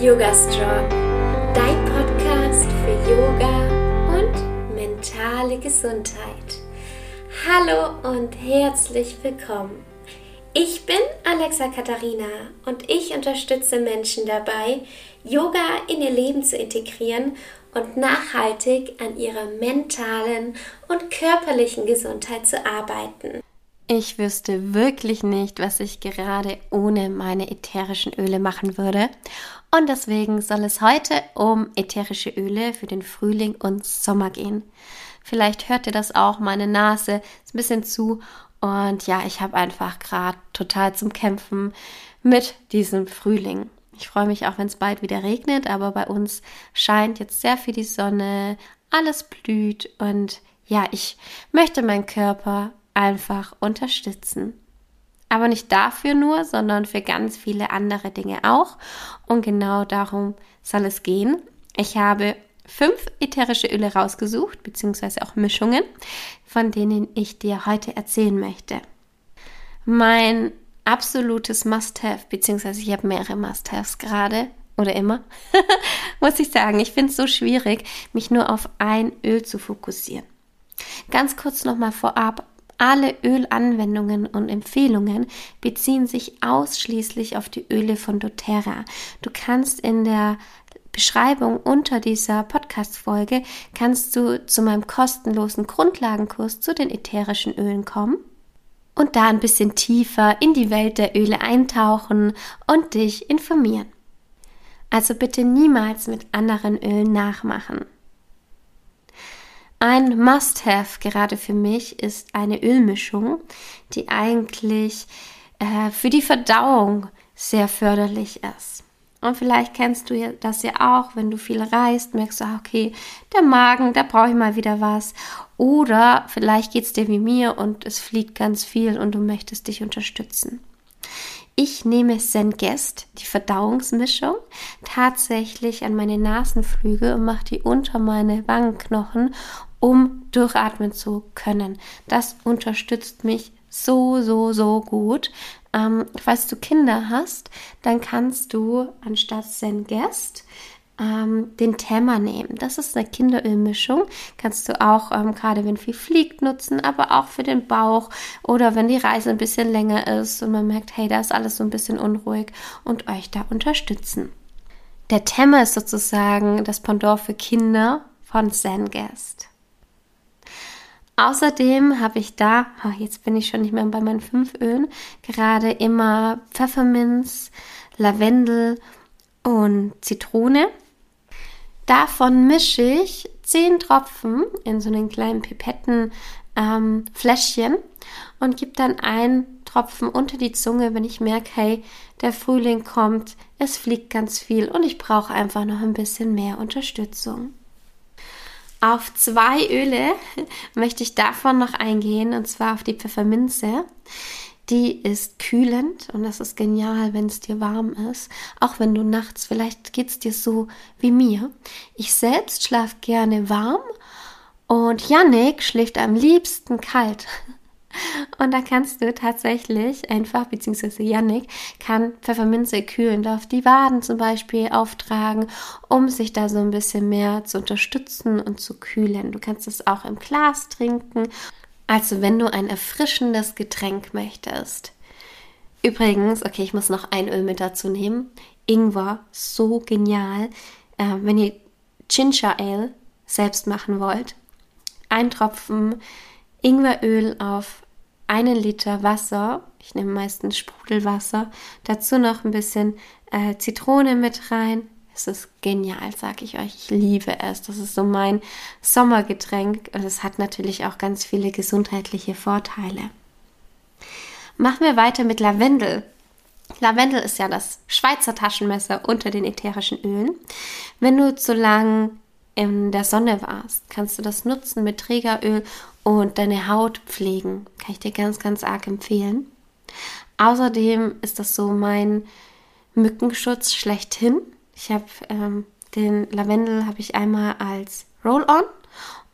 Yoga Strong, dein Podcast für Yoga und mentale Gesundheit. Hallo und herzlich willkommen. Ich bin Alexa Katharina und ich unterstütze Menschen dabei, Yoga in ihr Leben zu integrieren und nachhaltig an ihrer mentalen und körperlichen Gesundheit zu arbeiten. Ich wüsste wirklich nicht, was ich gerade ohne meine ätherischen Öle machen würde. Und deswegen soll es heute um ätherische Öle für den Frühling und Sommer gehen. Vielleicht hört ihr das auch, meine Nase ist ein bisschen zu. Und ja, ich habe einfach gerade total zum Kämpfen mit diesem Frühling. Ich freue mich auch, wenn es bald wieder regnet, aber bei uns scheint jetzt sehr viel die Sonne, alles blüht und ja, ich möchte meinen Körper einfach unterstützen. Aber nicht dafür nur, sondern für ganz viele andere Dinge auch. Und genau darum soll es gehen. Ich habe fünf ätherische Öle rausgesucht, beziehungsweise auch Mischungen, von denen ich dir heute erzählen möchte. Mein absolutes Must-Have, beziehungsweise ich habe mehrere Must-Haves gerade oder immer, muss ich sagen. Ich finde es so schwierig, mich nur auf ein Öl zu fokussieren. Ganz kurz nochmal vorab, alle Ölanwendungen und Empfehlungen beziehen sich ausschließlich auf die Öle von doTERRA. Du kannst in der Beschreibung unter dieser Podcast-Folge kannst du zu meinem kostenlosen Grundlagenkurs zu den ätherischen Ölen kommen und da ein bisschen tiefer in die Welt der Öle eintauchen und dich informieren. Also bitte niemals mit anderen Ölen nachmachen. Ein Must-Have gerade für mich ist eine Ölmischung, die eigentlich äh, für die Verdauung sehr förderlich ist. Und vielleicht kennst du das ja auch, wenn du viel reist, merkst du, ah, okay, der Magen, da brauche ich mal wieder was. Oder vielleicht geht es dir wie mir und es fliegt ganz viel und du möchtest dich unterstützen. Ich nehme Zengest, die Verdauungsmischung, tatsächlich an meine Nasenflügel und mache die unter meine Wangenknochen um durchatmen zu können. Das unterstützt mich so, so, so gut. Ähm, falls du Kinder hast, dann kannst du anstatt Zengest ähm, den Thema nehmen. Das ist eine Kinderölmischung. Kannst du auch ähm, gerade, wenn viel fliegt, nutzen, aber auch für den Bauch oder wenn die Reise ein bisschen länger ist und man merkt, hey, da ist alles so ein bisschen unruhig und euch da unterstützen. Der Thema ist sozusagen das Pendant für Kinder von Zengest. Außerdem habe ich da, oh, jetzt bin ich schon nicht mehr bei meinen fünf Ölen, gerade immer Pfefferminz, Lavendel und Zitrone. Davon mische ich zehn Tropfen in so einen kleinen Pipettenfläschchen ähm, und gebe dann einen Tropfen unter die Zunge, wenn ich merke, hey, der Frühling kommt, es fliegt ganz viel und ich brauche einfach noch ein bisschen mehr Unterstützung. Auf zwei Öle möchte ich davon noch eingehen, und zwar auf die Pfefferminze. Die ist kühlend und das ist genial, wenn es dir warm ist. Auch wenn du nachts, vielleicht geht es dir so wie mir. Ich selbst schlafe gerne warm und Yannick schläft am liebsten kalt. Und da kannst du tatsächlich einfach, beziehungsweise Yannick kann Pfefferminze kühlen, darf die Waden zum Beispiel auftragen, um sich da so ein bisschen mehr zu unterstützen und zu kühlen. Du kannst es auch im Glas trinken, also wenn du ein erfrischendes Getränk möchtest. Übrigens, okay, ich muss noch ein Öl mit dazu nehmen. Ingwer, so genial. Äh, wenn ihr Ginger Ale selbst machen wollt, ein Tropfen Ingweröl auf einen Liter Wasser. Ich nehme meistens Sprudelwasser. Dazu noch ein bisschen äh, Zitrone mit rein. Es ist genial, sage ich euch. Ich liebe es. Das ist so mein Sommergetränk und es hat natürlich auch ganz viele gesundheitliche Vorteile. Machen wir weiter mit Lavendel. Lavendel ist ja das Schweizer Taschenmesser unter den ätherischen Ölen. Wenn du zu lang in der Sonne warst, kannst du das nutzen mit Trägeröl und deine Haut pflegen. Kann ich dir ganz, ganz arg empfehlen. Außerdem ist das so mein Mückenschutz schlechthin. Ich habe ähm, den Lavendel habe ich einmal als Roll-on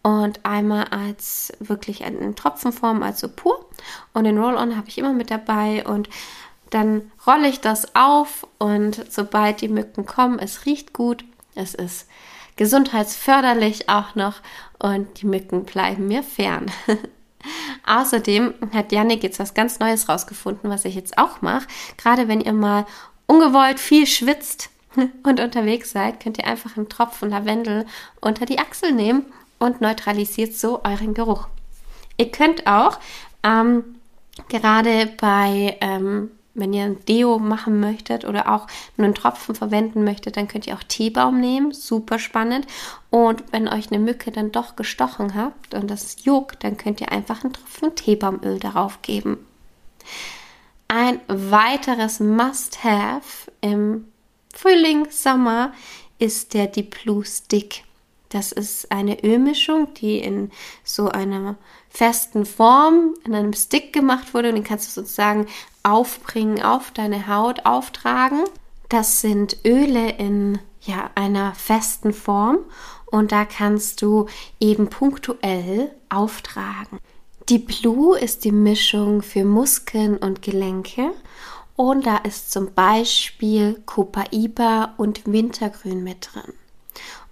und einmal als wirklich in Tropfenform, also pur. Und den Roll-on habe ich immer mit dabei und dann rolle ich das auf und sobald die Mücken kommen, es riecht gut, es ist gesundheitsförderlich auch noch und die Mücken bleiben mir fern. Außerdem hat Janik jetzt was ganz Neues rausgefunden, was ich jetzt auch mache. Gerade wenn ihr mal ungewollt viel schwitzt und unterwegs seid, könnt ihr einfach einen Tropfen Lavendel unter die Achsel nehmen und neutralisiert so euren Geruch. Ihr könnt auch ähm, gerade bei ähm, wenn ihr ein Deo machen möchtet oder auch nur einen Tropfen verwenden möchtet, dann könnt ihr auch Teebaum nehmen. Super spannend. Und wenn euch eine Mücke dann doch gestochen habt und das juckt, dann könnt ihr einfach einen Tropfen Teebaumöl darauf geben. Ein weiteres Must-Have im Frühling, Sommer ist der Deep Blue Stick. Das ist eine Ölmischung, die in so einer festen Form in einem Stick gemacht wurde und den kannst du sozusagen aufbringen, auf deine Haut auftragen. Das sind Öle in ja, einer festen Form und da kannst du eben punktuell auftragen. Die Blue ist die Mischung für Muskeln und Gelenke und da ist zum Beispiel Copaiba und Wintergrün mit drin.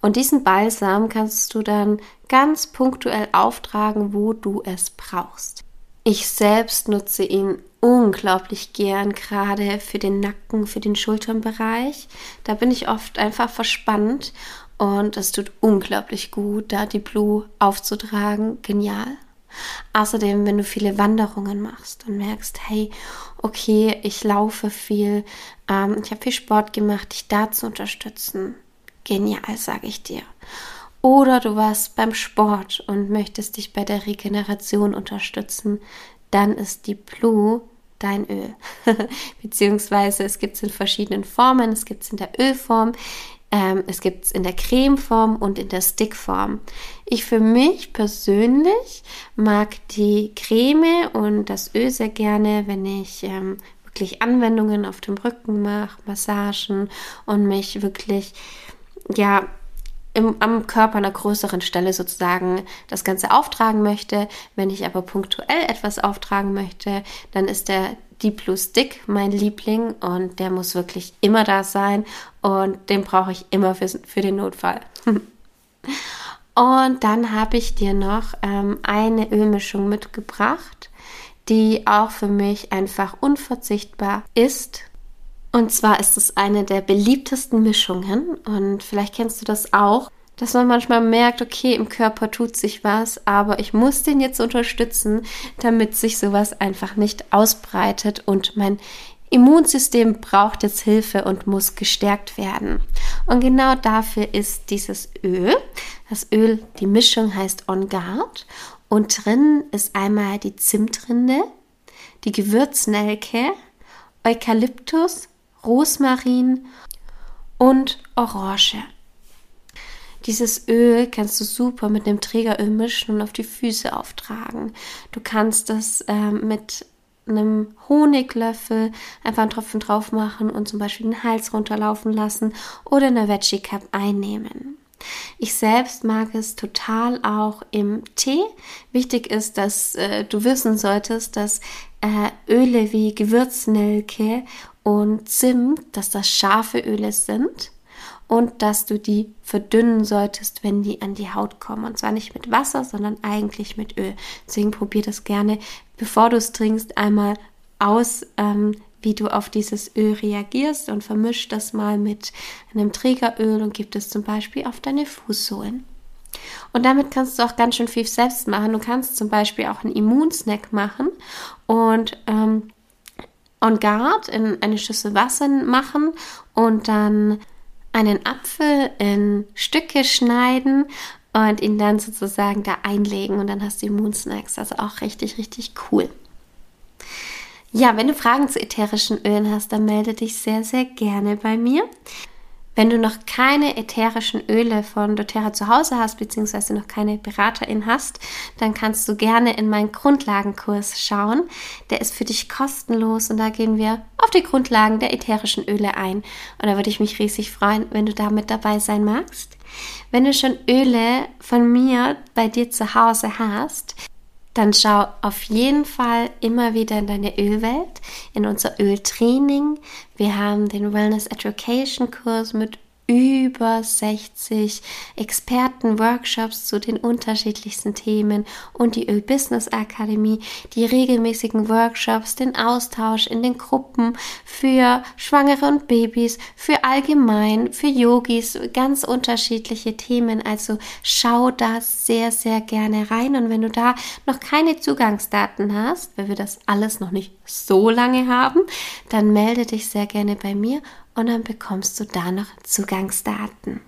Und diesen Balsam kannst du dann ganz punktuell auftragen, wo du es brauchst. Ich selbst nutze ihn unglaublich gern, gerade für den Nacken, für den Schulternbereich. Da bin ich oft einfach verspannt und es tut unglaublich gut, da die Blue aufzutragen. Genial. Außerdem, wenn du viele Wanderungen machst und merkst, hey, okay, ich laufe viel, ähm, ich habe viel Sport gemacht, dich da zu unterstützen. Genial, sage ich dir. Oder du warst beim Sport und möchtest dich bei der Regeneration unterstützen, dann ist die Blue dein Öl. Beziehungsweise es gibt es in verschiedenen Formen. Es gibt es in der Ölform, ähm, es gibt es in der Cremeform und in der Stickform. Ich für mich persönlich mag die Creme und das Öl sehr gerne, wenn ich ähm, wirklich Anwendungen auf dem Rücken mache, Massagen und mich wirklich ja im, am Körper einer größeren Stelle sozusagen das Ganze auftragen möchte. Wenn ich aber punktuell etwas auftragen möchte, dann ist der Deep Blue Stick mein Liebling und der muss wirklich immer da sein und den brauche ich immer für, für den Notfall. und dann habe ich dir noch ähm, eine Ölmischung mitgebracht, die auch für mich einfach unverzichtbar ist und zwar ist es eine der beliebtesten Mischungen und vielleicht kennst du das auch, dass man manchmal merkt, okay, im Körper tut sich was, aber ich muss den jetzt unterstützen, damit sich sowas einfach nicht ausbreitet und mein Immunsystem braucht jetzt Hilfe und muss gestärkt werden. Und genau dafür ist dieses Öl. Das Öl, die Mischung heißt On Guard und drin ist einmal die Zimtrinde, die Gewürznelke, Eukalyptus, Rosmarin und Orange. Dieses Öl kannst du super mit dem Trägeröl mischen und auf die Füße auftragen. Du kannst das ähm, mit einem Honiglöffel einfach einen Tropfen drauf machen und zum Beispiel den Hals runterlaufen lassen oder in eine Veggie Cup einnehmen. Ich selbst mag es total auch im Tee. Wichtig ist, dass äh, du wissen solltest, dass äh, Öle wie Gewürznelke und Zimt, dass das scharfe Öle sind und dass du die verdünnen solltest, wenn die an die Haut kommen. Und zwar nicht mit Wasser, sondern eigentlich mit Öl. Deswegen probier das gerne, bevor du es trinkst, einmal aus, ähm, wie du auf dieses Öl reagierst und vermisch das mal mit einem Trägeröl und gib es zum Beispiel auf deine Fußsohlen. Und damit kannst du auch ganz schön viel selbst machen. Du kannst zum Beispiel auch einen Immunsnack machen und ähm, on guard in eine Schüssel Wasser machen und dann einen Apfel in Stücke schneiden und ihn dann sozusagen da einlegen und dann hast du Immunsnacks. Also auch richtig, richtig cool. Ja, wenn du Fragen zu ätherischen Ölen hast, dann melde dich sehr, sehr gerne bei mir. Wenn du noch keine ätherischen Öle von doTERRA zu Hause hast, beziehungsweise noch keine Beraterin hast, dann kannst du gerne in meinen Grundlagenkurs schauen. Der ist für dich kostenlos und da gehen wir auf die Grundlagen der ätherischen Öle ein. Und da würde ich mich riesig freuen, wenn du da mit dabei sein magst. Wenn du schon Öle von mir bei dir zu Hause hast, dann schau auf jeden Fall immer wieder in deine Ölwelt, in unser Öltraining. Wir haben den Wellness Education Kurs mit über 60 Experten-Workshops zu den unterschiedlichsten Themen und die Öl-Business Akademie, die regelmäßigen Workshops, den Austausch in den Gruppen für Schwangere und Babys, für allgemein, für Yogis, ganz unterschiedliche Themen. Also schau da sehr, sehr gerne rein und wenn du da noch keine Zugangsdaten hast, weil wir das alles noch nicht so lange haben, dann melde dich sehr gerne bei mir und dann bekommst du da noch Zugangsdaten.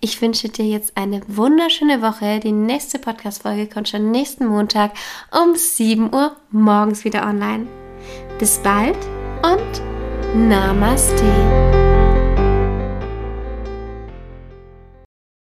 Ich wünsche dir jetzt eine wunderschöne Woche. Die nächste Podcast-Folge kommt schon nächsten Montag um 7 Uhr morgens wieder online. Bis bald und Namaste.